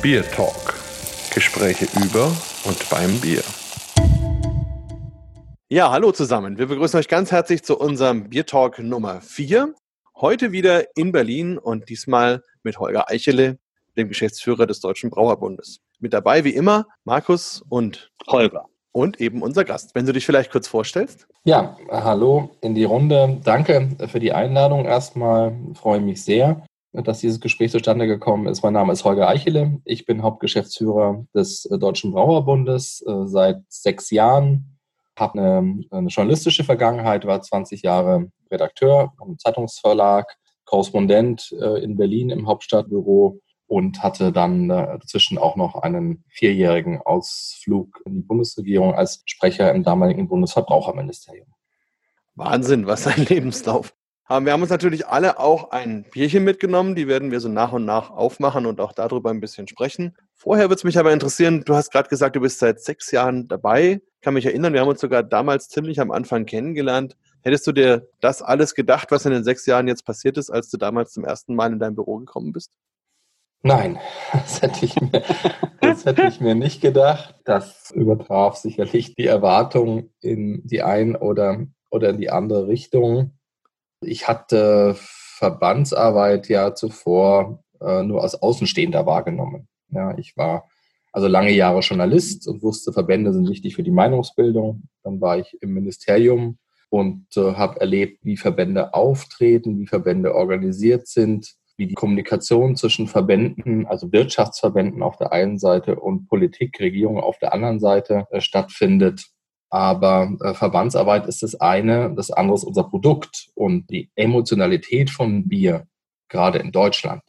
Bier Talk. Gespräche über und beim Bier. Ja, hallo zusammen. Wir begrüßen euch ganz herzlich zu unserem Bier Talk Nummer 4. Heute wieder in Berlin und diesmal mit Holger Eichele, dem Geschäftsführer des Deutschen Brauerbundes. Mit dabei wie immer Markus und Holger. Und eben unser Gast. Wenn du dich vielleicht kurz vorstellst. Ja, hallo in die Runde. Danke für die Einladung erstmal. Freue mich sehr dass dieses Gespräch zustande gekommen ist. Mein Name ist Holger Eichele. Ich bin Hauptgeschäftsführer des äh, Deutschen Brauerbundes äh, seit sechs Jahren. Habe eine, eine, journalistische Vergangenheit, war 20 Jahre Redakteur am Zeitungsverlag, Korrespondent äh, in Berlin im Hauptstadtbüro und hatte dann dazwischen auch noch einen vierjährigen Ausflug in die Bundesregierung als Sprecher im damaligen Bundesverbraucherministerium. Wahnsinn, was ein Lebenslauf. Wir haben uns natürlich alle auch ein Bierchen mitgenommen. Die werden wir so nach und nach aufmachen und auch darüber ein bisschen sprechen. Vorher würde es mich aber interessieren, du hast gerade gesagt, du bist seit sechs Jahren dabei. Ich kann mich erinnern, wir haben uns sogar damals ziemlich am Anfang kennengelernt. Hättest du dir das alles gedacht, was in den sechs Jahren jetzt passiert ist, als du damals zum ersten Mal in dein Büro gekommen bist? Nein, das hätte ich mir, das hätte ich mir nicht gedacht. Das übertraf sicherlich die Erwartung in die eine oder, oder in die andere Richtung. Ich hatte Verbandsarbeit ja zuvor äh, nur als Außenstehender wahrgenommen. Ja, ich war also lange Jahre Journalist und wusste, Verbände sind wichtig für die Meinungsbildung. Dann war ich im Ministerium und äh, habe erlebt, wie Verbände auftreten, wie Verbände organisiert sind, wie die Kommunikation zwischen Verbänden, also Wirtschaftsverbänden auf der einen Seite und Politik, Regierung auf der anderen Seite äh, stattfindet. Aber äh, Verbandsarbeit ist das eine, das andere ist unser Produkt. Und die Emotionalität von Bier, gerade in Deutschland,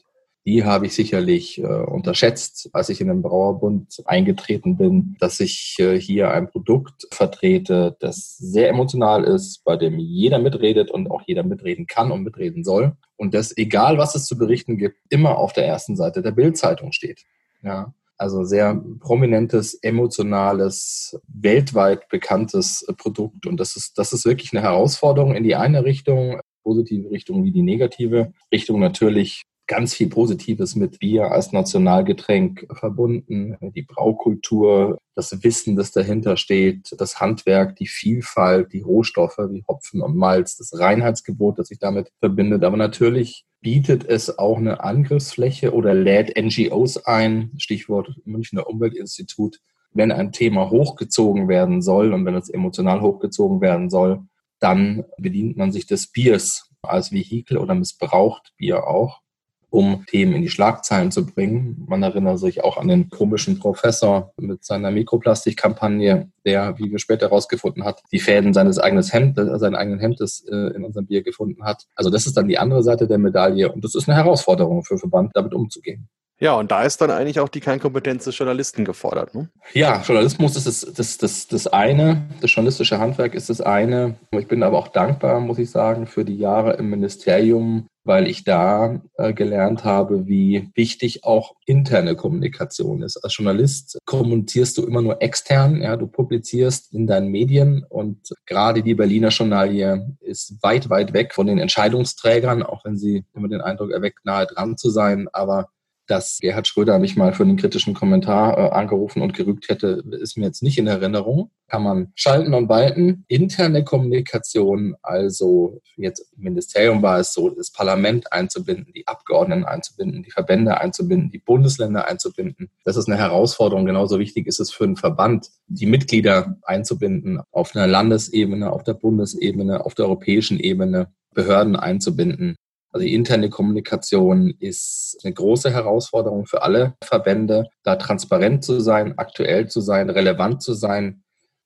die habe ich sicherlich äh, unterschätzt, als ich in den Brauerbund eingetreten bin, dass ich äh, hier ein Produkt vertrete, das sehr emotional ist, bei dem jeder mitredet und auch jeder mitreden kann und mitreden soll. Und das, egal was es zu berichten gibt, immer auf der ersten Seite der Bildzeitung steht. Ja. Also sehr prominentes, emotionales, weltweit bekanntes Produkt. Und das ist, das ist wirklich eine Herausforderung in die eine Richtung, positive Richtung wie die negative Richtung natürlich ganz viel Positives mit Bier als Nationalgetränk verbunden. Die Braukultur, das Wissen, das dahinter steht, das Handwerk, die Vielfalt, die Rohstoffe wie Hopfen und Malz, das Reinheitsgebot, das sich damit verbindet. Aber natürlich bietet es auch eine Angriffsfläche oder lädt NGOs ein, Stichwort Münchner Umweltinstitut, wenn ein Thema hochgezogen werden soll und wenn es emotional hochgezogen werden soll, dann bedient man sich des Biers als Vehikel oder missbraucht Bier auch um Themen in die Schlagzeilen zu bringen. Man erinnert sich auch an den komischen Professor mit seiner Mikroplastikkampagne, der, wie wir später herausgefunden hat, die Fäden seines eigenen Hemdes, äh, seinen eigenen Hemdes äh, in unserem Bier gefunden hat. Also das ist dann die andere Seite der Medaille und das ist eine Herausforderung für Verband, damit umzugehen. Ja, und da ist dann eigentlich auch die Kernkompetenz des Journalisten gefordert. Ne? Ja, Journalismus ist das, das, das, das eine, das journalistische Handwerk ist das eine. Ich bin aber auch dankbar, muss ich sagen, für die Jahre im Ministerium, weil ich da äh, gelernt habe, wie wichtig auch interne Kommunikation ist. Als Journalist kommunizierst du immer nur extern, ja, du publizierst in deinen Medien und gerade die Berliner Journalie ist weit, weit weg von den Entscheidungsträgern, auch wenn sie immer den Eindruck erweckt, nahe dran zu sein, aber dass Gerhard Schröder mich mal für einen kritischen Kommentar äh, angerufen und gerügt hätte, ist mir jetzt nicht in Erinnerung. Kann man schalten und walten. Interne Kommunikation, also jetzt im Ministerium war es so, das Parlament einzubinden, die Abgeordneten einzubinden, die Verbände einzubinden, die Bundesländer einzubinden. Das ist eine Herausforderung. Genauso wichtig ist es für einen Verband, die Mitglieder einzubinden auf einer Landesebene, auf der Bundesebene, auf der europäischen Ebene. Behörden einzubinden. Also die interne Kommunikation ist eine große Herausforderung für alle Verbände, da transparent zu sein, aktuell zu sein, relevant zu sein,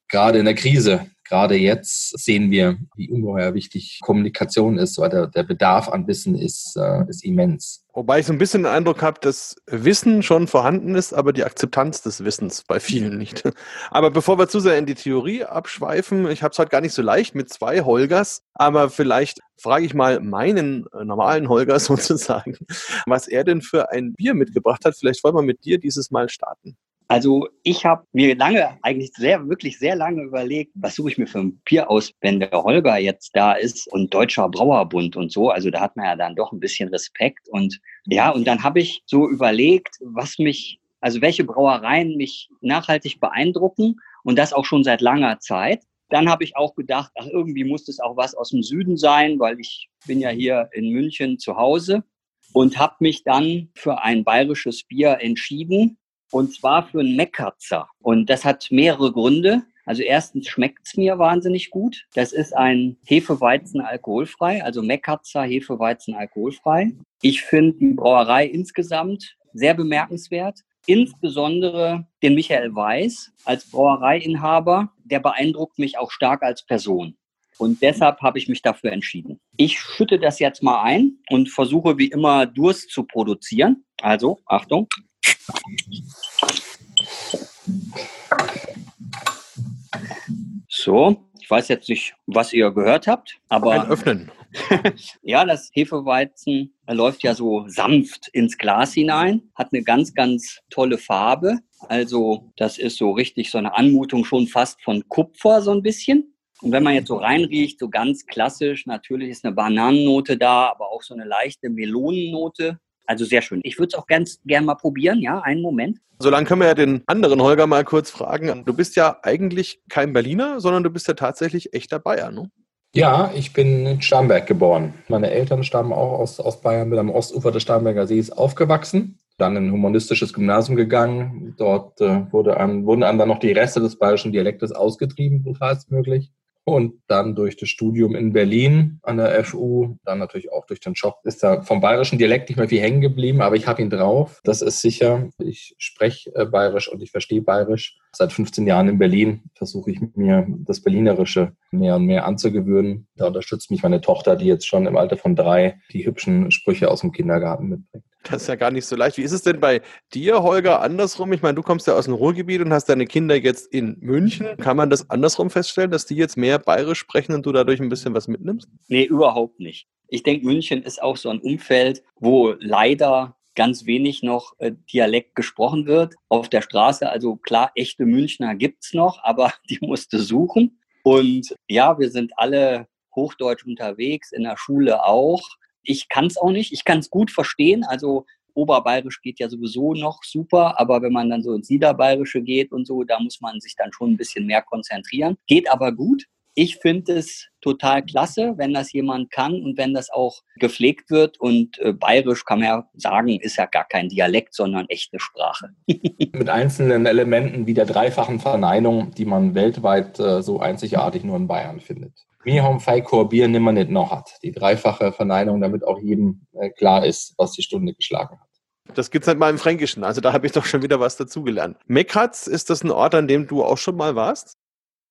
gerade in der Krise. Gerade jetzt sehen wir, wie ungeheuer wichtig Kommunikation ist, weil der, der Bedarf an Wissen ist, äh, ist immens. Wobei ich so ein bisschen den Eindruck habe, dass Wissen schon vorhanden ist, aber die Akzeptanz des Wissens bei vielen nicht. Aber bevor wir zu sehr in die Theorie abschweifen, ich habe es heute gar nicht so leicht mit zwei Holgers, aber vielleicht frage ich mal meinen äh, normalen Holger sozusagen, was er denn für ein Bier mitgebracht hat. Vielleicht wollen wir mit dir dieses Mal starten. Also ich habe mir lange, eigentlich sehr, wirklich sehr lange überlegt, was suche ich mir für ein Bier aus, wenn der Holger jetzt da ist und Deutscher Brauerbund und so. Also da hat man ja dann doch ein bisschen Respekt. Und ja, und dann habe ich so überlegt, was mich also welche Brauereien mich nachhaltig beeindrucken und das auch schon seit langer Zeit. Dann habe ich auch gedacht, ach, irgendwie muss es auch was aus dem Süden sein, weil ich bin ja hier in München zu Hause und habe mich dann für ein bayerisches Bier entschieden und zwar für ein Meckerzer. Und das hat mehrere Gründe. Also erstens schmeckt es mir wahnsinnig gut. Das ist ein Hefeweizen alkoholfrei, also Meckerzer Hefeweizen alkoholfrei. Ich finde die Brauerei insgesamt sehr bemerkenswert. Insbesondere den Michael Weiß als Brauereiinhaber, der beeindruckt mich auch stark als Person. Und deshalb habe ich mich dafür entschieden. Ich schütte das jetzt mal ein und versuche wie immer Durst zu produzieren. Also, Achtung. So, ich weiß jetzt nicht, was ihr gehört habt, aber. Ein Öffnen. ja, das Hefeweizen läuft ja so sanft ins Glas hinein, hat eine ganz, ganz tolle Farbe. Also, das ist so richtig so eine Anmutung schon fast von Kupfer, so ein bisschen. Und wenn man jetzt so reinriecht, so ganz klassisch, natürlich ist eine Bananennote da, aber auch so eine leichte Melonennote. Also sehr schön. Ich würde es auch ganz gern mal probieren, ja, einen Moment. Solange können wir ja den anderen Holger mal kurz fragen. Du bist ja eigentlich kein Berliner, sondern du bist ja tatsächlich echter Bayer, ne? Ja, ich bin in Starnberg geboren. Meine Eltern stammen auch aus, aus Bayern, bin am Ostufer des Starnberger Sees aufgewachsen, dann in ein humanistisches Gymnasium gegangen. Dort äh, wurde einem, wurden einem dann noch die Reste des bayerischen Dialektes ausgetrieben, brutalst möglich. Und dann durch das Studium in Berlin an der FU, dann natürlich auch durch den Job, ist da vom bayerischen Dialekt nicht mehr viel hängen geblieben, aber ich habe ihn drauf. Das ist sicher. Ich spreche äh, bayerisch und ich verstehe bayerisch. Seit 15 Jahren in Berlin versuche ich mir das Berlinerische mehr und mehr anzugewöhnen. Da unterstützt mich meine Tochter, die jetzt schon im Alter von drei die hübschen Sprüche aus dem Kindergarten mitbringt. Das ist ja gar nicht so leicht. Wie ist es denn bei dir, Holger, andersrum? Ich meine, du kommst ja aus dem Ruhrgebiet und hast deine Kinder jetzt in München. Kann man das andersrum feststellen, dass die jetzt mehr bayerisch sprechen und du dadurch ein bisschen was mitnimmst? Nee, überhaupt nicht. Ich denke, München ist auch so ein Umfeld, wo leider ganz wenig noch äh, Dialekt gesprochen wird. Auf der Straße, also klar, echte Münchner gibt es noch, aber die musste suchen. Und ja, wir sind alle Hochdeutsch unterwegs, in der Schule auch. Ich kann es auch nicht. Ich kann es gut verstehen. Also Oberbayerisch geht ja sowieso noch super, aber wenn man dann so ins Niederbayerische geht und so, da muss man sich dann schon ein bisschen mehr konzentrieren. Geht aber gut. Ich finde es total klasse, wenn das jemand kann und wenn das auch gepflegt wird. Und äh, bayerisch kann man ja sagen, ist ja gar kein Dialekt, sondern echte Sprache. Mit einzelnen Elementen wie der dreifachen Verneinung, die man weltweit äh, so einzigartig nur in Bayern findet. Wir haben Feikor Bier nimmer nicht noch hat. Die dreifache Verneinung, damit auch jedem äh, klar ist, was die Stunde geschlagen hat. Das gibt's halt mal im Fränkischen. Also da habe ich doch schon wieder was dazugelernt. Mekratz, ist das ein Ort, an dem du auch schon mal warst?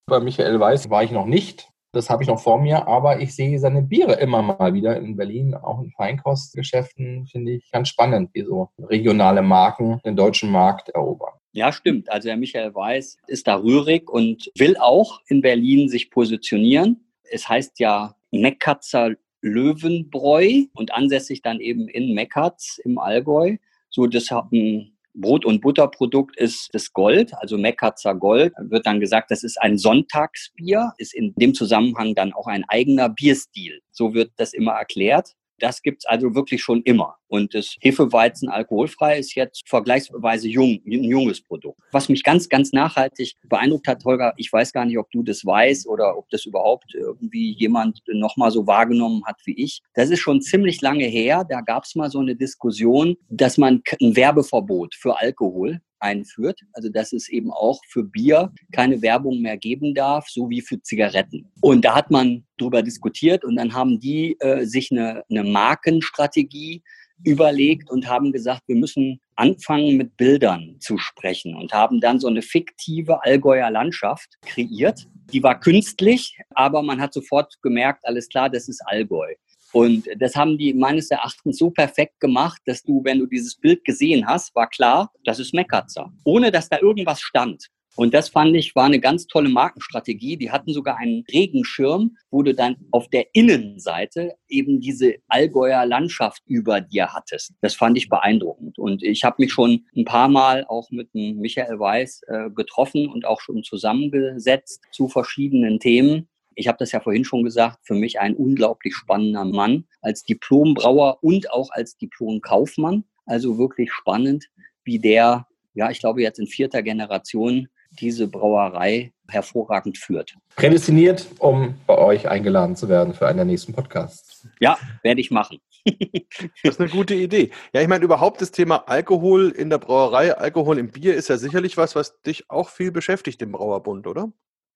Bei Michael Weiß war ich noch nicht. Das habe ich noch vor mir, aber ich sehe seine Biere immer mal wieder in Berlin, auch in Feinkostgeschäften, finde ich ganz spannend, wie so regionale Marken den deutschen Markt erobern. Ja, stimmt. Also der Michael Weiß ist da rührig und will auch in Berlin sich positionieren es heißt ja Meckatzer Löwenbräu und ansässig dann eben in Meckatz im Allgäu. So, das ein Brot- und Butterprodukt ist das Gold, also Meckatzer Gold. Wird dann gesagt, das ist ein Sonntagsbier, ist in dem Zusammenhang dann auch ein eigener Bierstil. So wird das immer erklärt. Das gibt's also wirklich schon immer. Und das Hefeweizen alkoholfrei ist jetzt vergleichsweise jung, ein junges Produkt. Was mich ganz, ganz nachhaltig beeindruckt hat, Holger, ich weiß gar nicht, ob du das weißt oder ob das überhaupt irgendwie jemand nochmal so wahrgenommen hat wie ich. Das ist schon ziemlich lange her. Da gab's mal so eine Diskussion, dass man ein Werbeverbot für Alkohol einführt. Also dass es eben auch für Bier keine Werbung mehr geben darf, so wie für Zigaretten. Und da hat man drüber diskutiert und dann haben die äh, sich eine, eine Markenstrategie überlegt und haben gesagt, wir müssen anfangen mit Bildern zu sprechen und haben dann so eine fiktive Allgäuer Landschaft kreiert. Die war künstlich, aber man hat sofort gemerkt, alles klar, das ist Allgäu. Und das haben die meines Erachtens so perfekt gemacht, dass du, wenn du dieses Bild gesehen hast, war klar, das ist Mekatzer. Ohne dass da irgendwas stand. Und das fand ich war eine ganz tolle Markenstrategie. Die hatten sogar einen Regenschirm, wo du dann auf der Innenseite eben diese Allgäuer Landschaft über dir hattest. Das fand ich beeindruckend. Und ich habe mich schon ein paar Mal auch mit Michael Weiß äh, getroffen und auch schon zusammengesetzt zu verschiedenen Themen. Ich habe das ja vorhin schon gesagt, für mich ein unglaublich spannender Mann als Diplombrauer und auch als Diplomkaufmann. Also wirklich spannend, wie der ja, ich glaube jetzt in vierter Generation diese Brauerei hervorragend führt. Prädestiniert, um bei euch eingeladen zu werden für einen der nächsten Podcasts. Ja, werde ich machen. das ist eine gute Idee. Ja, ich meine, überhaupt das Thema Alkohol in der Brauerei, Alkohol im Bier ist ja sicherlich was, was dich auch viel beschäftigt im Brauerbund, oder?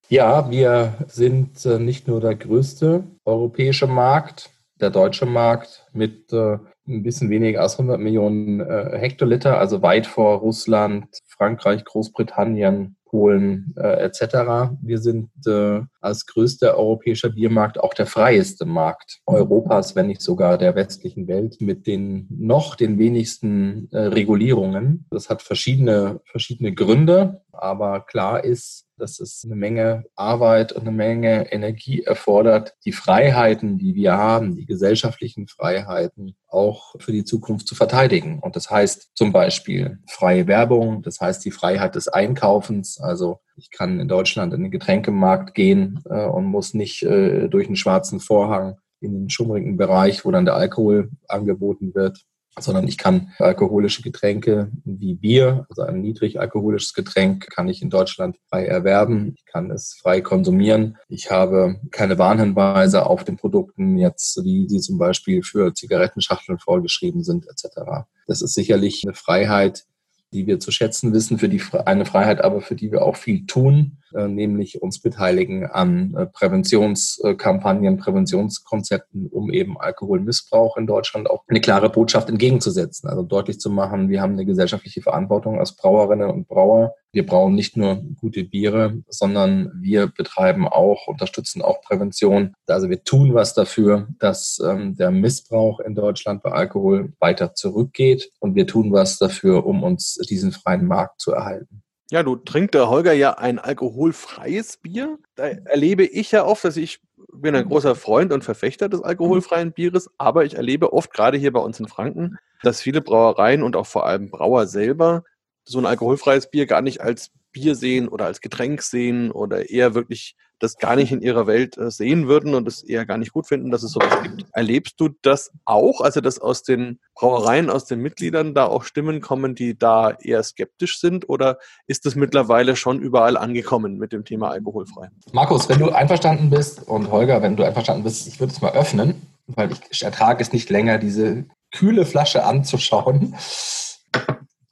Ja, wir sind äh, nicht nur der größte europäische Markt, der deutsche Markt mit äh, ein bisschen weniger als 100 Millionen äh, Hektoliter, also weit vor Russland, Frankreich, Großbritannien, Polen äh, etc. Wir sind äh, als größter europäischer Biermarkt auch der freieste Markt Europas, wenn nicht sogar der westlichen Welt, mit den noch den wenigsten äh, Regulierungen. Das hat verschiedene, verschiedene Gründe, aber klar ist, dass es eine Menge Arbeit und eine Menge Energie erfordert, die Freiheiten, die wir haben, die gesellschaftlichen Freiheiten auch für die Zukunft zu verteidigen. Und das heißt zum Beispiel freie Werbung, das heißt die Freiheit des Einkaufens. Also ich kann in Deutschland in den Getränkemarkt gehen äh, und muss nicht äh, durch einen schwarzen Vorhang in den schummrigen Bereich, wo dann der Alkohol angeboten wird, sondern ich kann alkoholische Getränke wie Bier, also ein niedrig alkoholisches Getränk, kann ich in Deutschland frei erwerben. Ich kann es frei konsumieren. Ich habe keine Warnhinweise auf den Produkten jetzt, wie sie zum Beispiel für Zigarettenschachteln vorgeschrieben sind, etc. Das ist sicherlich eine Freiheit, die wir zu schätzen wissen, für die eine Freiheit, aber für die wir auch viel tun, nämlich uns beteiligen an äh, Präventionskampagnen, Präventionskonzepten, um eben Alkoholmissbrauch in Deutschland auch eine klare Botschaft entgegenzusetzen. Also deutlich zu machen, wir haben eine gesellschaftliche Verantwortung als Brauerinnen und Brauer. Wir brauchen nicht nur gute Biere, sondern wir betreiben auch, unterstützen auch Prävention. Also wir tun was dafür, dass ähm, der Missbrauch in Deutschland bei Alkohol weiter zurückgeht und wir tun was dafür, um uns diesen freien Markt zu erhalten. Ja, du trinkt der Holger ja ein alkoholfreies Bier. Da erlebe ich ja oft, dass ich bin ein großer Freund und Verfechter des alkoholfreien Bieres, aber ich erlebe oft, gerade hier bei uns in Franken, dass viele Brauereien und auch vor allem Brauer selber so ein alkoholfreies Bier gar nicht als Bier sehen oder als Getränk sehen oder eher wirklich das gar nicht in ihrer Welt äh, sehen würden und es eher gar nicht gut finden, dass es sowas gibt. Erlebst du das auch? Also, dass aus den Brauereien, aus den Mitgliedern da auch Stimmen kommen, die da eher skeptisch sind? Oder ist das mittlerweile schon überall angekommen mit dem Thema alkoholfrei? Markus, wenn du einverstanden bist und Holger, wenn du einverstanden bist, ich würde es mal öffnen, weil ich ertrage es nicht länger, diese kühle Flasche anzuschauen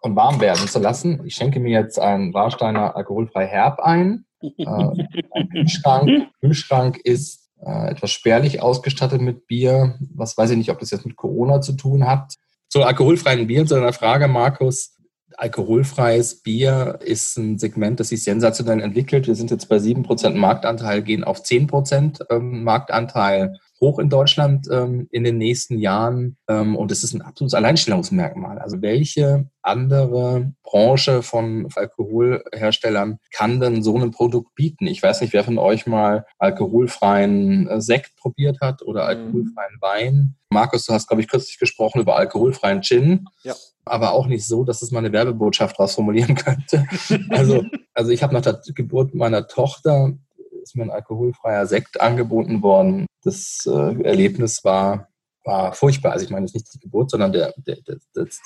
und warm werden zu lassen. Ich schenke mir jetzt einen Warsteiner alkoholfrei Herb ein. Äh, ein Kühlschrank. Kühlschrank ist äh, etwas spärlich ausgestattet mit Bier. Was weiß ich nicht, ob das jetzt mit Corona zu tun hat. Zu alkoholfreien Bieren, zu einer Frage, Markus. Alkoholfreies Bier ist ein Segment, das sich sensationell entwickelt. Wir sind jetzt bei 7% Marktanteil, gehen auf 10% ähm, Marktanteil hoch in Deutschland ähm, in den nächsten Jahren. Ähm, und es ist ein absolutes Alleinstellungsmerkmal. Also welche andere Branche von Alkoholherstellern kann denn so ein Produkt bieten? Ich weiß nicht, wer von euch mal alkoholfreien äh, Sekt probiert hat oder mhm. alkoholfreien Wein. Markus, du hast, glaube ich, kürzlich gesprochen über alkoholfreien Gin. Ja. Aber auch nicht so, dass es mal eine Werbebotschaft daraus formulieren könnte. Also, also ich habe nach der Geburt meiner Tochter ist mir ein alkoholfreier Sekt angeboten worden. Das äh, Erlebnis war, war furchtbar. Also ich meine, es ist nicht die Geburt, sondern der, der, der, das,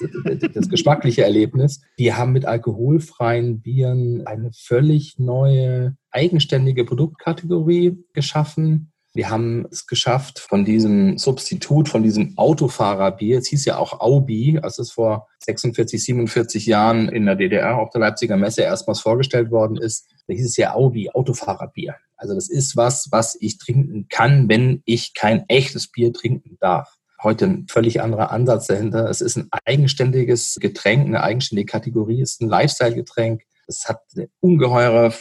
das geschmackliche Erlebnis. Wir haben mit alkoholfreien Bieren eine völlig neue, eigenständige Produktkategorie geschaffen. Wir haben es geschafft, von diesem Substitut, von diesem Autofahrerbier, es hieß ja auch Aubi, als es vor 46, 47 Jahren in der DDR auf der Leipziger Messe erstmals vorgestellt worden ist, da hieß es ja Aubi, Autofahrerbier. Also das ist was, was ich trinken kann, wenn ich kein echtes Bier trinken darf. Heute ein völlig anderer Ansatz dahinter. Es ist ein eigenständiges Getränk, eine eigenständige Kategorie, es ist ein Lifestyle-Getränk. Es hat eine ungeheure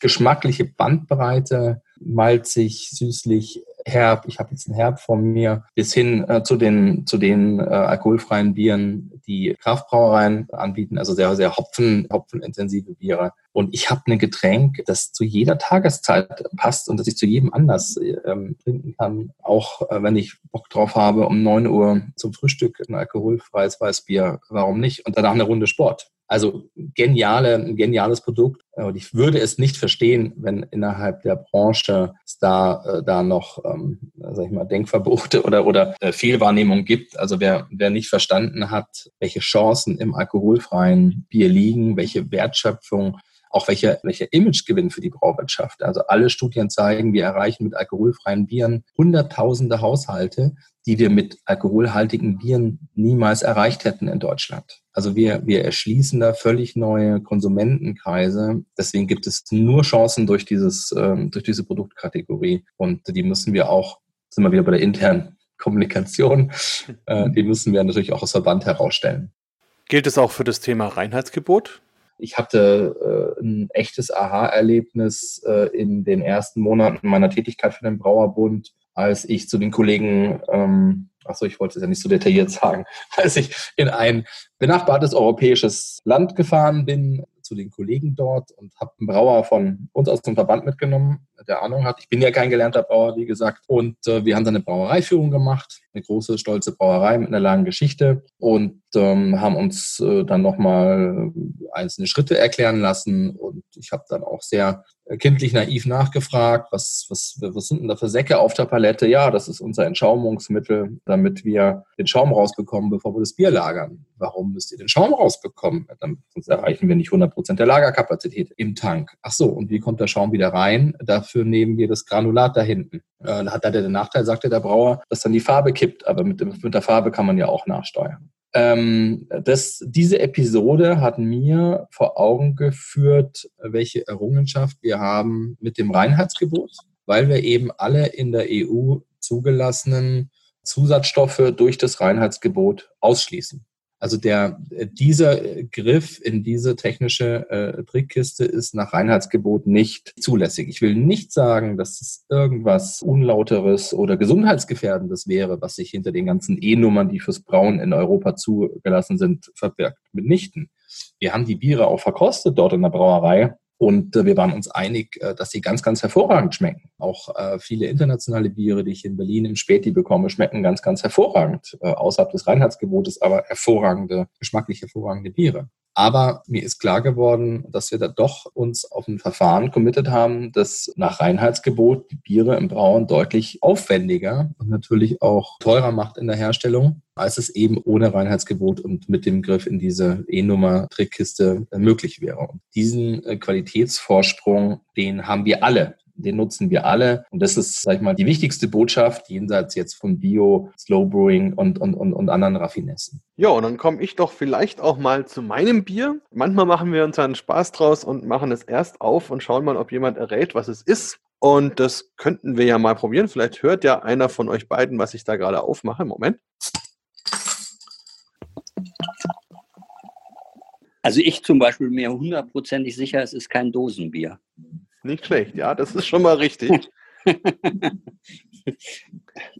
geschmackliche Bandbreite, malzig, süßlich, herb. Ich habe jetzt einen Herb von mir, bis hin äh, zu den, zu den äh, alkoholfreien Bieren, die Kraftbrauereien anbieten, also sehr, sehr Hopfen, hopfenintensive Biere. Und ich habe ein Getränk, das zu jeder Tageszeit passt und das ich zu jedem anders ähm, trinken kann. Auch äh, wenn ich Bock drauf habe, um neun Uhr zum Frühstück ein alkoholfreies Weißbier, warum nicht? Und danach eine Runde Sport. Also geniale, geniales Produkt. Und ich würde es nicht verstehen, wenn innerhalb der Branche es da, äh, da noch, ähm, sag ich mal, Denkverbote oder, oder äh, Fehlwahrnehmung gibt. Also wer, wer nicht verstanden hat, welche Chancen im alkoholfreien Bier liegen, welche Wertschöpfung auch welcher welche Imagegewinn für die Brauwirtschaft. Also alle Studien zeigen, wir erreichen mit alkoholfreien Bieren hunderttausende Haushalte, die wir mit alkoholhaltigen Bieren niemals erreicht hätten in Deutschland. Also wir, wir erschließen da völlig neue Konsumentenkreise. Deswegen gibt es nur Chancen durch dieses, ähm, durch diese Produktkategorie. Und die müssen wir auch, sind wir wieder bei der internen Kommunikation, äh, die müssen wir natürlich auch aus Verband herausstellen. Gilt es auch für das Thema Reinheitsgebot? Ich hatte äh, ein echtes Aha-Erlebnis äh, in den ersten Monaten meiner Tätigkeit für den Brauerbund, als ich zu den Kollegen, ähm, achso, ich wollte es ja nicht so detailliert sagen, als ich in ein benachbartes europäisches Land gefahren bin, zu den Kollegen dort und habe einen Brauer von uns aus dem Verband mitgenommen, der Ahnung hat. Ich bin ja kein gelernter Brauer, wie gesagt. Und äh, wir haben dann eine Brauereiführung gemacht, eine große, stolze Brauerei mit einer langen Geschichte und ähm, haben uns äh, dann nochmal einzelne Schritte erklären lassen. Und ich habe dann auch sehr äh, kindlich naiv nachgefragt, was, was, was sind denn da für Säcke auf der Palette? Ja, das ist unser Entschaumungsmittel, damit wir den Schaum rausbekommen, bevor wir das Bier lagern. Warum müsst ihr den Schaum rausbekommen? Dann, sonst erreichen wir nicht 100 Prozent der Lagerkapazität im Tank. Ach so, und wie kommt der Schaum wieder rein? Dafür nehmen wir das Granulat da hinten. Äh, da hat er den Nachteil, sagte der Brauer, dass dann die Farbe kippt. Aber mit, mit der Farbe kann man ja auch nachsteuern. Ähm, das, diese Episode hat mir vor Augen geführt, welche Errungenschaft wir haben mit dem Reinheitsgebot, weil wir eben alle in der EU zugelassenen Zusatzstoffe durch das Reinheitsgebot ausschließen. Also der, dieser Griff in diese technische äh, Trickkiste ist nach Reinheitsgebot nicht zulässig. Ich will nicht sagen, dass es irgendwas Unlauteres oder Gesundheitsgefährdendes wäre, was sich hinter den ganzen E-Nummern, die fürs Brauen in Europa zugelassen sind, verbirgt. Mitnichten. Wir haben die Biere auch verkostet dort in der Brauerei und äh, wir waren uns einig, äh, dass sie ganz, ganz hervorragend schmecken. Auch äh, viele internationale Biere, die ich in Berlin im Späti bekomme, schmecken ganz, ganz hervorragend. außerhalb des Reinheitsgebotes, aber hervorragende, geschmacklich hervorragende Biere. Aber mir ist klar geworden, dass wir da doch uns auf ein Verfahren committed haben, das nach Reinheitsgebot die Biere im Brauen deutlich aufwendiger und natürlich auch teurer macht in der Herstellung, als es eben ohne Reinheitsgebot und mit dem Griff in diese E-Nummer-Trickkiste möglich wäre. Und diesen äh, Qualitätsvorsprung, den haben wir alle den nutzen wir alle. Und das ist, sag ich mal, die wichtigste Botschaft, jenseits jetzt von Bio, Slow Brewing und, und, und, und anderen Raffinessen. Ja, und dann komme ich doch vielleicht auch mal zu meinem Bier. Manchmal machen wir uns einen Spaß draus und machen es erst auf und schauen mal, ob jemand errät, was es ist. Und das könnten wir ja mal probieren. Vielleicht hört ja einer von euch beiden, was ich da gerade aufmache. Moment. Also ich zum Beispiel bin mir hundertprozentig sicher, es ist kein Dosenbier. Nicht schlecht, ja, das ist schon mal richtig.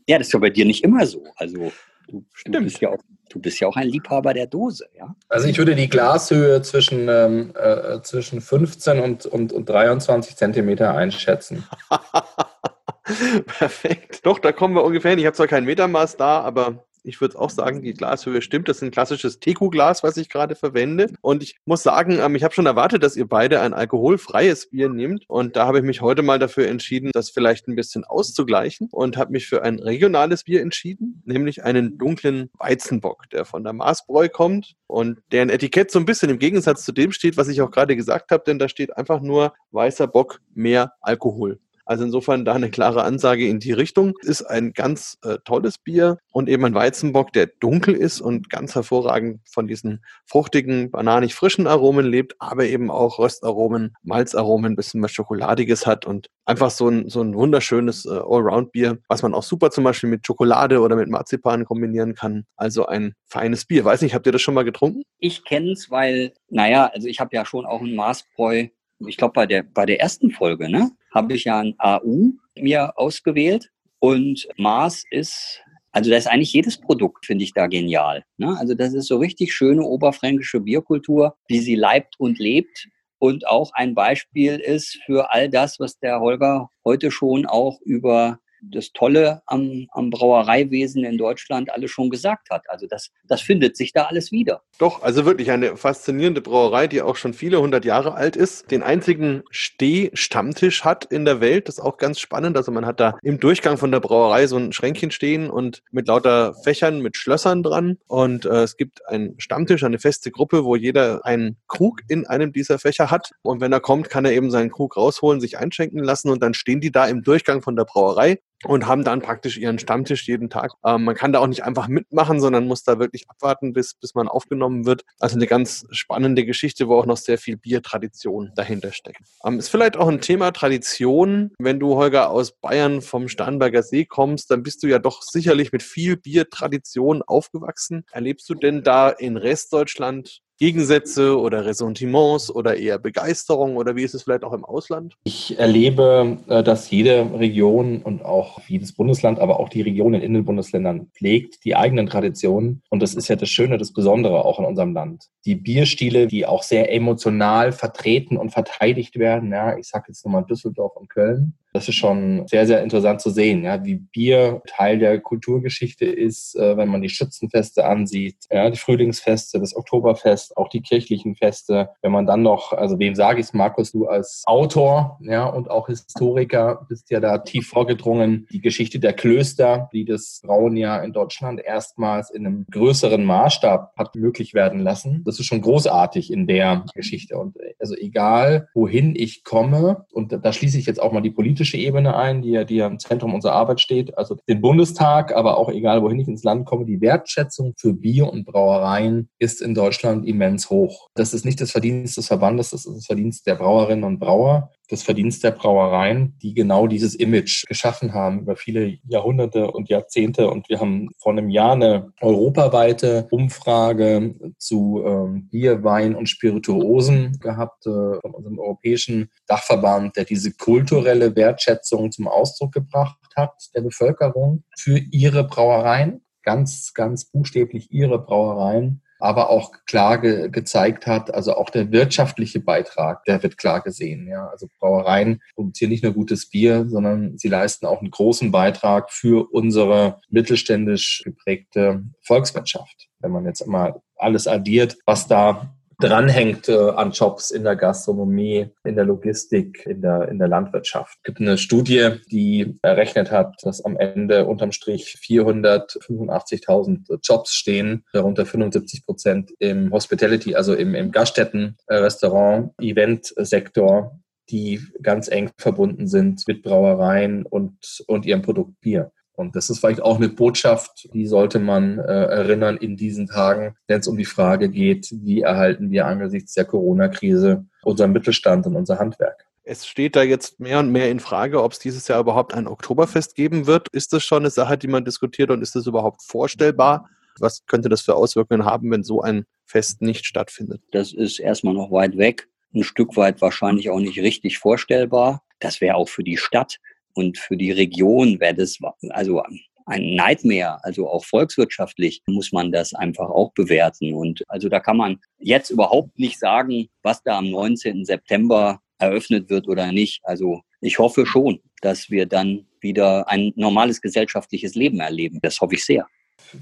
ja, das ist ja bei dir nicht immer so. Also du, du, bist ja auch, du bist ja auch ein Liebhaber der Dose, ja. Also ich würde die Glashöhe zwischen, ähm, äh, zwischen 15 und, und, und 23 Zentimeter einschätzen. Perfekt. Doch, da kommen wir ungefähr hin. Ich habe zwar kein Metermaß da, aber ich würde auch sagen, die Glashöhe stimmt. Das ist ein klassisches Teku-Glas, was ich gerade verwende. Und ich muss sagen, ähm, ich habe schon erwartet, dass ihr beide ein alkoholfreies Bier nehmt. Und da habe ich mich heute mal dafür entschieden, das vielleicht ein bisschen auszugleichen und habe mich für ein regionales Bier entschieden, nämlich einen dunklen Weizenbock, der von der Maßbräu kommt und deren Etikett so ein bisschen im Gegensatz zu dem steht, was ich auch gerade gesagt habe, denn da steht einfach nur weißer Bock, mehr Alkohol. Also insofern da eine klare Ansage in die Richtung. Ist ein ganz äh, tolles Bier und eben ein Weizenbock, der dunkel ist und ganz hervorragend von diesen fruchtigen, bananig frischen Aromen lebt, aber eben auch Röstaromen, Malzaromen, ein bisschen was Schokoladiges hat und einfach so ein, so ein wunderschönes äh, Allround-Bier, was man auch super zum Beispiel mit Schokolade oder mit Marzipan kombinieren kann. Also ein feines Bier. Weiß nicht, habt ihr das schon mal getrunken? Ich kenne es, weil, naja, also ich habe ja schon auch ein Maßbräu ich glaube, bei der, bei der ersten Folge, ne, habe ich ja ein AU mir ausgewählt und Mars ist, also da ist eigentlich jedes Produkt, finde ich da genial. Ne? Also das ist so richtig schöne oberfränkische Bierkultur, wie sie leibt und lebt und auch ein Beispiel ist für all das, was der Holger heute schon auch über das Tolle am, am Brauereiwesen in Deutschland alles schon gesagt hat. Also das, das findet sich da alles wieder. Doch, also wirklich eine faszinierende Brauerei, die auch schon viele hundert Jahre alt ist, den einzigen Steh-Stammtisch hat in der Welt. Das ist auch ganz spannend. Also man hat da im Durchgang von der Brauerei so ein Schränkchen stehen und mit lauter Fächern, mit Schlössern dran. Und äh, es gibt einen Stammtisch, eine feste Gruppe, wo jeder einen Krug in einem dieser Fächer hat. Und wenn er kommt, kann er eben seinen Krug rausholen, sich einschenken lassen und dann stehen die da im Durchgang von der Brauerei und haben dann praktisch ihren Stammtisch jeden Tag. Ähm, man kann da auch nicht einfach mitmachen, sondern muss da wirklich abwarten, bis, bis man aufgenommen wird. Also eine ganz spannende Geschichte, wo auch noch sehr viel Biertradition dahinter steckt. Ähm, ist vielleicht auch ein Thema Tradition. Wenn du, Holger, aus Bayern vom Starnberger See kommst, dann bist du ja doch sicherlich mit viel Biertradition aufgewachsen. Erlebst du denn da in Restdeutschland Gegensätze oder Ressentiments oder eher Begeisterung oder wie ist es vielleicht auch im Ausland? Ich erlebe, äh, dass jede Region und auch jedes Bundesland, aber auch die Regionen in den Bundesländern pflegt die eigenen Traditionen. Und das ist ja das Schöne, das Besondere auch in unserem Land. Die Bierstile, die auch sehr emotional vertreten und verteidigt werden. Ja, ich sage jetzt nochmal Düsseldorf und Köln. Das ist schon sehr, sehr interessant zu sehen, ja, wie Bier Teil der Kulturgeschichte ist, äh, wenn man die Schützenfeste ansieht, ja, die Frühlingsfeste, das Oktoberfest, auch die kirchlichen Feste. Wenn man dann noch, also wem sage ich es, Markus, du als Autor ja, und auch Historiker bist ja da tief vorgedrungen. Die Geschichte der Klöster, die das Brauen ja in Deutschland erstmals in einem größeren Maßstab hat möglich werden lassen. Das ist schon großartig in der Geschichte. Und also egal, wohin ich komme, und da schließe ich jetzt auch mal die politische politische Ebene ein, die ja, die ja im Zentrum unserer Arbeit steht, also den Bundestag, aber auch egal, wohin ich ins Land komme, die Wertschätzung für Bier und Brauereien ist in Deutschland immens hoch. Das ist nicht das Verdienst des Verbandes, das ist das Verdienst der Brauerinnen und Brauer das Verdienst der Brauereien, die genau dieses Image geschaffen haben über viele Jahrhunderte und Jahrzehnte. Und wir haben vor einem Jahr eine europaweite Umfrage zu ähm, Bier, Wein und Spirituosen gehabt äh, von unserem europäischen Dachverband, der diese kulturelle Wertschätzung zum Ausdruck gebracht hat der Bevölkerung für ihre Brauereien, ganz, ganz buchstäblich ihre Brauereien aber auch klar ge gezeigt hat, also auch der wirtschaftliche Beitrag, der wird klar gesehen. Ja. Also Brauereien produzieren nicht nur gutes Bier, sondern sie leisten auch einen großen Beitrag für unsere mittelständisch geprägte Volkswirtschaft. Wenn man jetzt mal alles addiert, was da dranhängt äh, an Jobs in der Gastronomie, in der Logistik, in der, in der Landwirtschaft. Es gibt eine Studie, die errechnet hat, dass am Ende unterm Strich 485.000 Jobs stehen, darunter 75 Prozent im Hospitality, also im, im Gaststätten, äh, Restaurant, Eventsektor die ganz eng verbunden sind mit Brauereien und, und ihrem Produkt Bier. Und das ist vielleicht auch eine Botschaft, die sollte man äh, erinnern in diesen Tagen, wenn es um die Frage geht, wie erhalten wir angesichts der Corona-Krise unseren Mittelstand und unser Handwerk. Es steht da jetzt mehr und mehr in Frage, ob es dieses Jahr überhaupt ein Oktoberfest geben wird. Ist das schon eine Sache, die man diskutiert und ist das überhaupt vorstellbar? Was könnte das für Auswirkungen haben, wenn so ein Fest nicht stattfindet? Das ist erstmal noch weit weg, ein Stück weit wahrscheinlich auch nicht richtig vorstellbar. Das wäre auch für die Stadt und für die Region wäre das also ein Nightmare, also auch volkswirtschaftlich muss man das einfach auch bewerten. Und also da kann man jetzt überhaupt nicht sagen, was da am 19. September eröffnet wird oder nicht. Also ich hoffe schon, dass wir dann wieder ein normales gesellschaftliches Leben erleben. Das hoffe ich sehr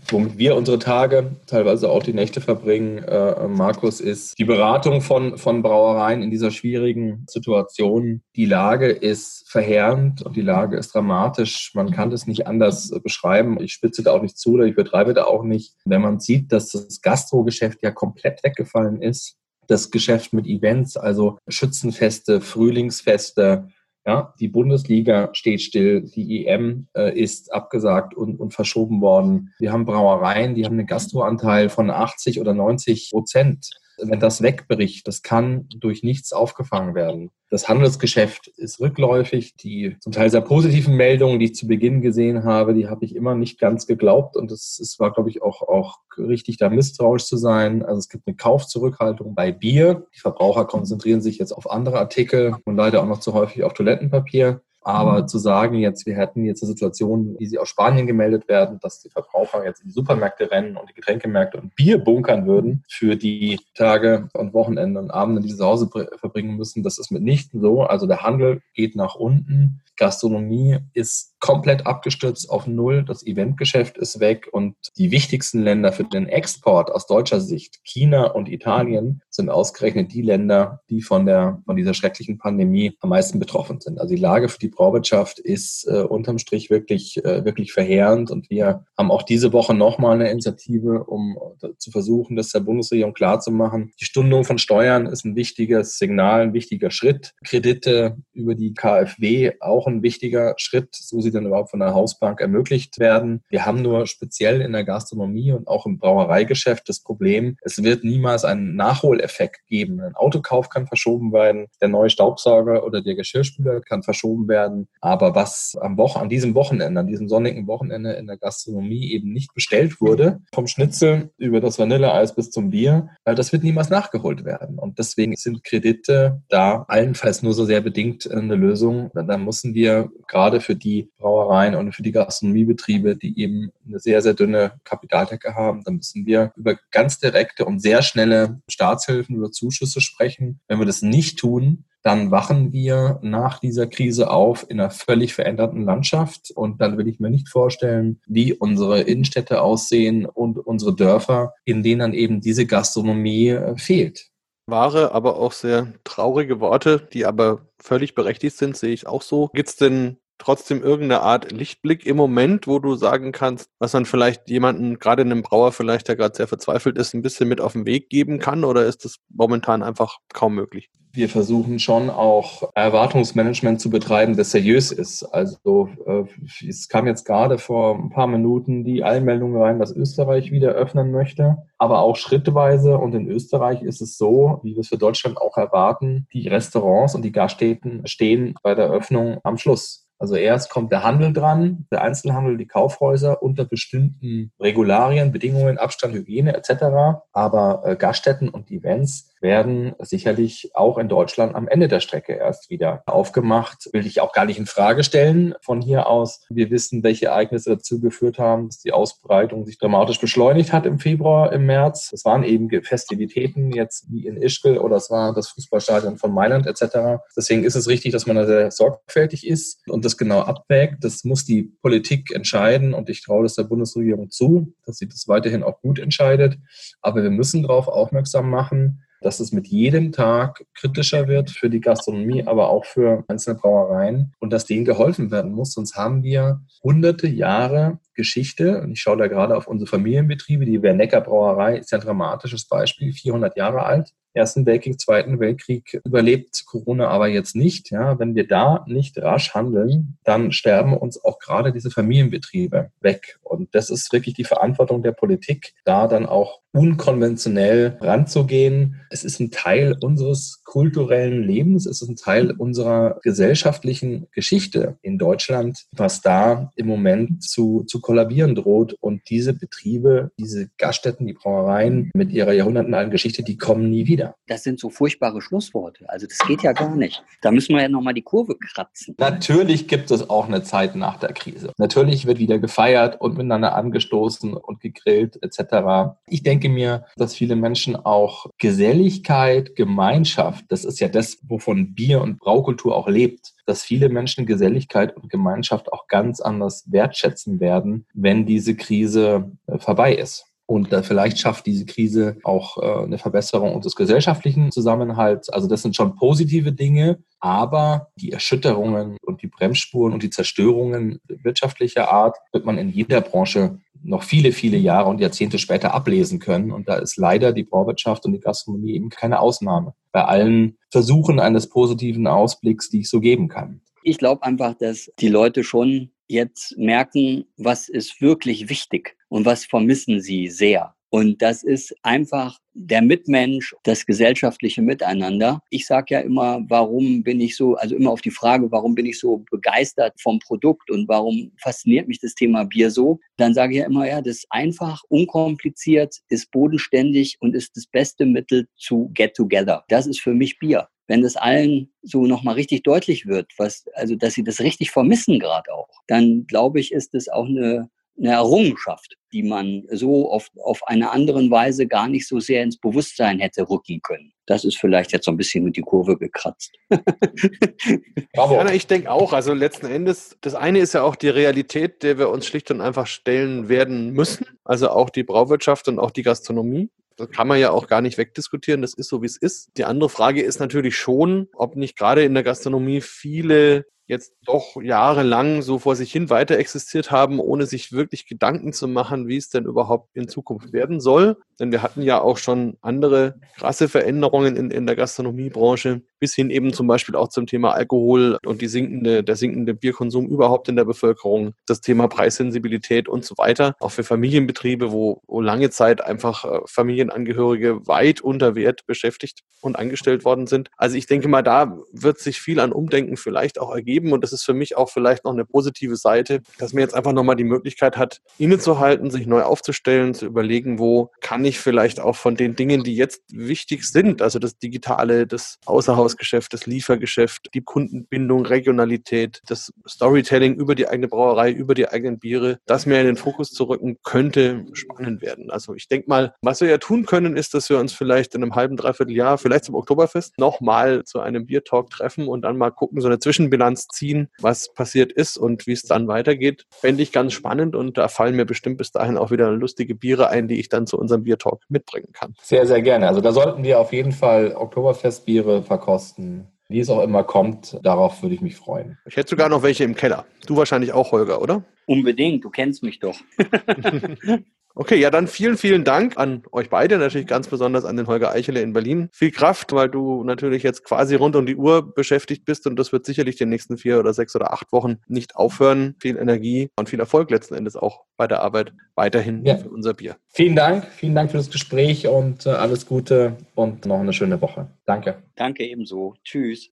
womit wir unsere Tage, teilweise auch die Nächte verbringen, äh, Markus, ist die Beratung von, von Brauereien in dieser schwierigen Situation. Die Lage ist verheerend und die Lage ist dramatisch. Man kann das nicht anders beschreiben. Ich spitze da auch nicht zu oder ich betreibe da auch nicht. Wenn man sieht, dass das Gastrogeschäft ja komplett weggefallen ist, das Geschäft mit Events, also Schützenfeste, Frühlingsfeste, ja, die Bundesliga steht still, die EM äh, ist abgesagt und, und verschoben worden. Wir haben Brauereien, die haben einen Gastroanteil von 80 oder 90 Prozent wenn das wegbricht, das kann durch nichts aufgefangen werden. Das Handelsgeschäft ist rückläufig. Die zum Teil sehr positiven Meldungen, die ich zu Beginn gesehen habe, die habe ich immer nicht ganz geglaubt. Und es, es war, glaube ich, auch, auch richtig, da misstrauisch zu sein. Also es gibt eine Kaufzurückhaltung bei Bier. Die Verbraucher konzentrieren sich jetzt auf andere Artikel und leider auch noch zu häufig auf Toilettenpapier. Aber mhm. zu sagen, jetzt, wir hätten jetzt eine Situation, wie sie aus Spanien gemeldet werden, dass die Verbraucher jetzt in die Supermärkte rennen und die Getränkemärkte und Bier bunkern würden für die Tage und Wochenende und Abende, die sie zu Hause verbringen müssen, das ist mitnichten so. Also der Handel geht nach unten. Gastronomie ist komplett abgestürzt auf Null. Das Eventgeschäft ist weg und die wichtigsten Länder für den Export aus deutscher Sicht, China und Italien, sind ausgerechnet die Länder, die von der, von dieser schrecklichen Pandemie am meisten betroffen sind. Also die Lage für die Brauwirtschaft ist äh, unterm Strich wirklich, äh, wirklich verheerend und wir haben auch diese Woche nochmal eine Initiative, um zu versuchen, das der Bundesregierung klarzumachen. Die Stundung von Steuern ist ein wichtiges Signal, ein wichtiger Schritt. Kredite über die KfW auch ein wichtiger Schritt, so sie dann überhaupt von der Hausbank ermöglicht werden. Wir haben nur speziell in der Gastronomie und auch im Brauereigeschäft das Problem, es wird niemals einen Nachholeffekt geben. Ein Autokauf kann verschoben werden, der neue Staubsauger oder der Geschirrspüler kann verschoben werden. Aber was am Woche, an diesem Wochenende, an diesem sonnigen Wochenende in der Gastronomie eben nicht bestellt wurde, vom Schnitzel über das Vanilleeis bis zum Bier, äh, das wird niemals nachgeholt werden. Und deswegen sind Kredite da allenfalls nur so sehr bedingt eine Lösung. Da müssen wir gerade für die Brauereien und für die Gastronomiebetriebe, die eben eine sehr, sehr dünne Kapitaldecke haben, da müssen wir über ganz direkte und sehr schnelle Staatshilfen, über Zuschüsse sprechen. Wenn wir das nicht tun, dann wachen wir nach dieser Krise auf in einer völlig veränderten Landschaft. Und dann will ich mir nicht vorstellen, wie unsere Innenstädte aussehen und unsere Dörfer, in denen dann eben diese Gastronomie fehlt. Wahre, aber auch sehr traurige Worte, die aber völlig berechtigt sind, sehe ich auch so. Gibt es denn trotzdem irgendeine Art Lichtblick im Moment, wo du sagen kannst, was man vielleicht jemanden, gerade einem Brauer vielleicht, der gerade sehr verzweifelt ist, ein bisschen mit auf den Weg geben kann? Oder ist das momentan einfach kaum möglich? wir versuchen schon auch Erwartungsmanagement zu betreiben, das seriös ist. Also äh, es kam jetzt gerade vor ein paar Minuten die Einmeldung rein, dass Österreich wieder öffnen möchte, aber auch schrittweise. Und in Österreich ist es so, wie wir es für Deutschland auch erwarten, die Restaurants und die Gaststätten stehen bei der Öffnung am Schluss. Also erst kommt der Handel dran, der Einzelhandel, die Kaufhäuser unter bestimmten Regularien, Bedingungen, Abstand, Hygiene etc. Aber äh, Gaststätten und Events werden sicherlich auch in Deutschland am Ende der Strecke erst wieder aufgemacht. Will ich auch gar nicht in Frage stellen von hier aus. Wir wissen, welche Ereignisse dazu geführt haben, dass die Ausbreitung sich dramatisch beschleunigt hat im Februar, im März. Es waren eben Festivitäten jetzt wie in Ischgl oder es war das Fußballstadion von Mailand etc. Deswegen ist es richtig, dass man da sehr sorgfältig ist und das genau abwägt. Das muss die Politik entscheiden und ich traue das der Bundesregierung zu, dass sie das weiterhin auch gut entscheidet. Aber wir müssen darauf aufmerksam machen, dass es mit jedem Tag kritischer wird für die Gastronomie, aber auch für einzelne Brauereien und dass denen geholfen werden muss. Sonst haben wir hunderte Jahre Geschichte. Und ich schaue da gerade auf unsere Familienbetriebe. Die Wernecker Brauerei ist ja ein dramatisches Beispiel, 400 Jahre alt. Ersten Weltkrieg, Zweiten Weltkrieg überlebt Corona aber jetzt nicht. Ja, wenn wir da nicht rasch handeln, dann sterben uns auch gerade diese Familienbetriebe weg. Und das ist wirklich die Verantwortung der Politik, da dann auch unkonventionell ranzugehen. Es ist ein Teil unseres kulturellen Lebens, es ist ein Teil unserer gesellschaftlichen Geschichte in Deutschland, was da im Moment zu, zu kollabieren droht. Und diese Betriebe, diese Gaststätten, die Brauereien mit ihrer jahrhundertenalten Geschichte, die kommen nie wieder. Das sind so furchtbare Schlussworte. Also das geht ja gar nicht. Da müssen wir ja nochmal die Kurve kratzen. Natürlich gibt es auch eine Zeit nach der Krise. Natürlich wird wieder gefeiert und miteinander angestoßen und gegrillt etc. Ich denke, denke mir, dass viele Menschen auch Geselligkeit, Gemeinschaft, das ist ja das, wovon Bier und Braukultur auch lebt, dass viele Menschen Geselligkeit und Gemeinschaft auch ganz anders wertschätzen werden, wenn diese Krise äh, vorbei ist. Und vielleicht schafft diese Krise auch äh, eine Verbesserung unseres gesellschaftlichen Zusammenhalts. Also das sind schon positive Dinge, aber die Erschütterungen und die Bremsspuren und die Zerstörungen wirtschaftlicher Art wird man in jeder Branche noch viele, viele Jahre und Jahrzehnte später ablesen können. Und da ist leider die Brauwirtschaft und die Gastronomie eben keine Ausnahme. Bei allen Versuchen eines positiven Ausblicks, die ich so geben kann. Ich glaube einfach, dass die Leute schon jetzt merken, was ist wirklich wichtig und was vermissen sie sehr. Und das ist einfach der Mitmensch, das gesellschaftliche Miteinander. Ich sage ja immer, warum bin ich so, also immer auf die Frage, warum bin ich so begeistert vom Produkt und warum fasziniert mich das Thema Bier so, dann sage ich ja immer, ja, das ist einfach, unkompliziert, ist bodenständig und ist das beste Mittel zu get together. Das ist für mich Bier wenn das allen so nochmal richtig deutlich wird, was, also dass sie das richtig vermissen gerade auch, dann glaube ich, ist es auch eine eine Errungenschaft, die man so auf, auf eine andere Weise gar nicht so sehr ins Bewusstsein hätte rücken können. Das ist vielleicht jetzt so ein bisschen mit die Kurve gekratzt. ja, ich denke auch. Also letzten Endes, das eine ist ja auch die Realität, der wir uns schlicht und einfach stellen werden müssen. Also auch die Brauwirtschaft und auch die Gastronomie. Das kann man ja auch gar nicht wegdiskutieren. Das ist so, wie es ist. Die andere Frage ist natürlich schon, ob nicht gerade in der Gastronomie viele jetzt doch jahrelang so vor sich hin weiter existiert haben, ohne sich wirklich Gedanken zu machen, wie es denn überhaupt in Zukunft werden soll. Denn wir hatten ja auch schon andere krasse Veränderungen in, in der Gastronomiebranche, bis hin eben zum Beispiel auch zum Thema Alkohol und die sinkende, der sinkende Bierkonsum überhaupt in der Bevölkerung, das Thema Preissensibilität und so weiter. Auch für Familienbetriebe, wo, wo lange Zeit einfach äh, Familienangehörige weit unter Wert beschäftigt und angestellt worden sind. Also ich denke mal, da wird sich viel an Umdenken vielleicht auch ergeben und das ist für mich auch vielleicht noch eine positive Seite, dass man jetzt einfach nochmal die Möglichkeit hat, innezuhalten, sich neu aufzustellen, zu überlegen, wo kann ich vielleicht auch von den Dingen, die jetzt wichtig sind, also das Digitale, das Außerhausgeschäft, das Liefergeschäft, die Kundenbindung, Regionalität, das Storytelling über die eigene Brauerei, über die eigenen Biere, das mehr in den Fokus zu rücken, könnte spannend werden. Also ich denke mal, was wir ja tun können, ist, dass wir uns vielleicht in einem halben, dreiviertel Jahr, vielleicht zum Oktoberfest, nochmal zu einem Biertalk treffen und dann mal gucken, so eine Zwischenbilanz ziehen, was passiert ist und wie es dann weitergeht. Fände ich ganz spannend und da fallen mir bestimmt bis dahin auch wieder lustige Biere ein, die ich dann zu unserem Biertalk mitbringen kann. Sehr, sehr gerne. Also da sollten wir auf jeden Fall Oktoberfestbiere verkosten. Wie es auch immer kommt, darauf würde ich mich freuen. Ich hätte sogar noch welche im Keller. Du wahrscheinlich auch, Holger, oder? Unbedingt, du kennst mich doch. Okay, ja, dann vielen, vielen Dank an euch beide, natürlich ganz besonders an den Holger Eichele in Berlin. Viel Kraft, weil du natürlich jetzt quasi rund um die Uhr beschäftigt bist und das wird sicherlich die nächsten vier oder sechs oder acht Wochen nicht aufhören. Viel Energie und viel Erfolg letzten Endes auch bei der Arbeit weiterhin ja. für unser Bier. Vielen Dank, vielen Dank für das Gespräch und äh, alles Gute und noch eine schöne Woche. Danke. Danke ebenso. Tschüss.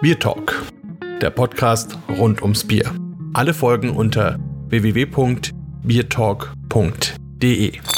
Bier Talk, der Podcast rund ums Bier. Alle Folgen unter www.biertalk.de.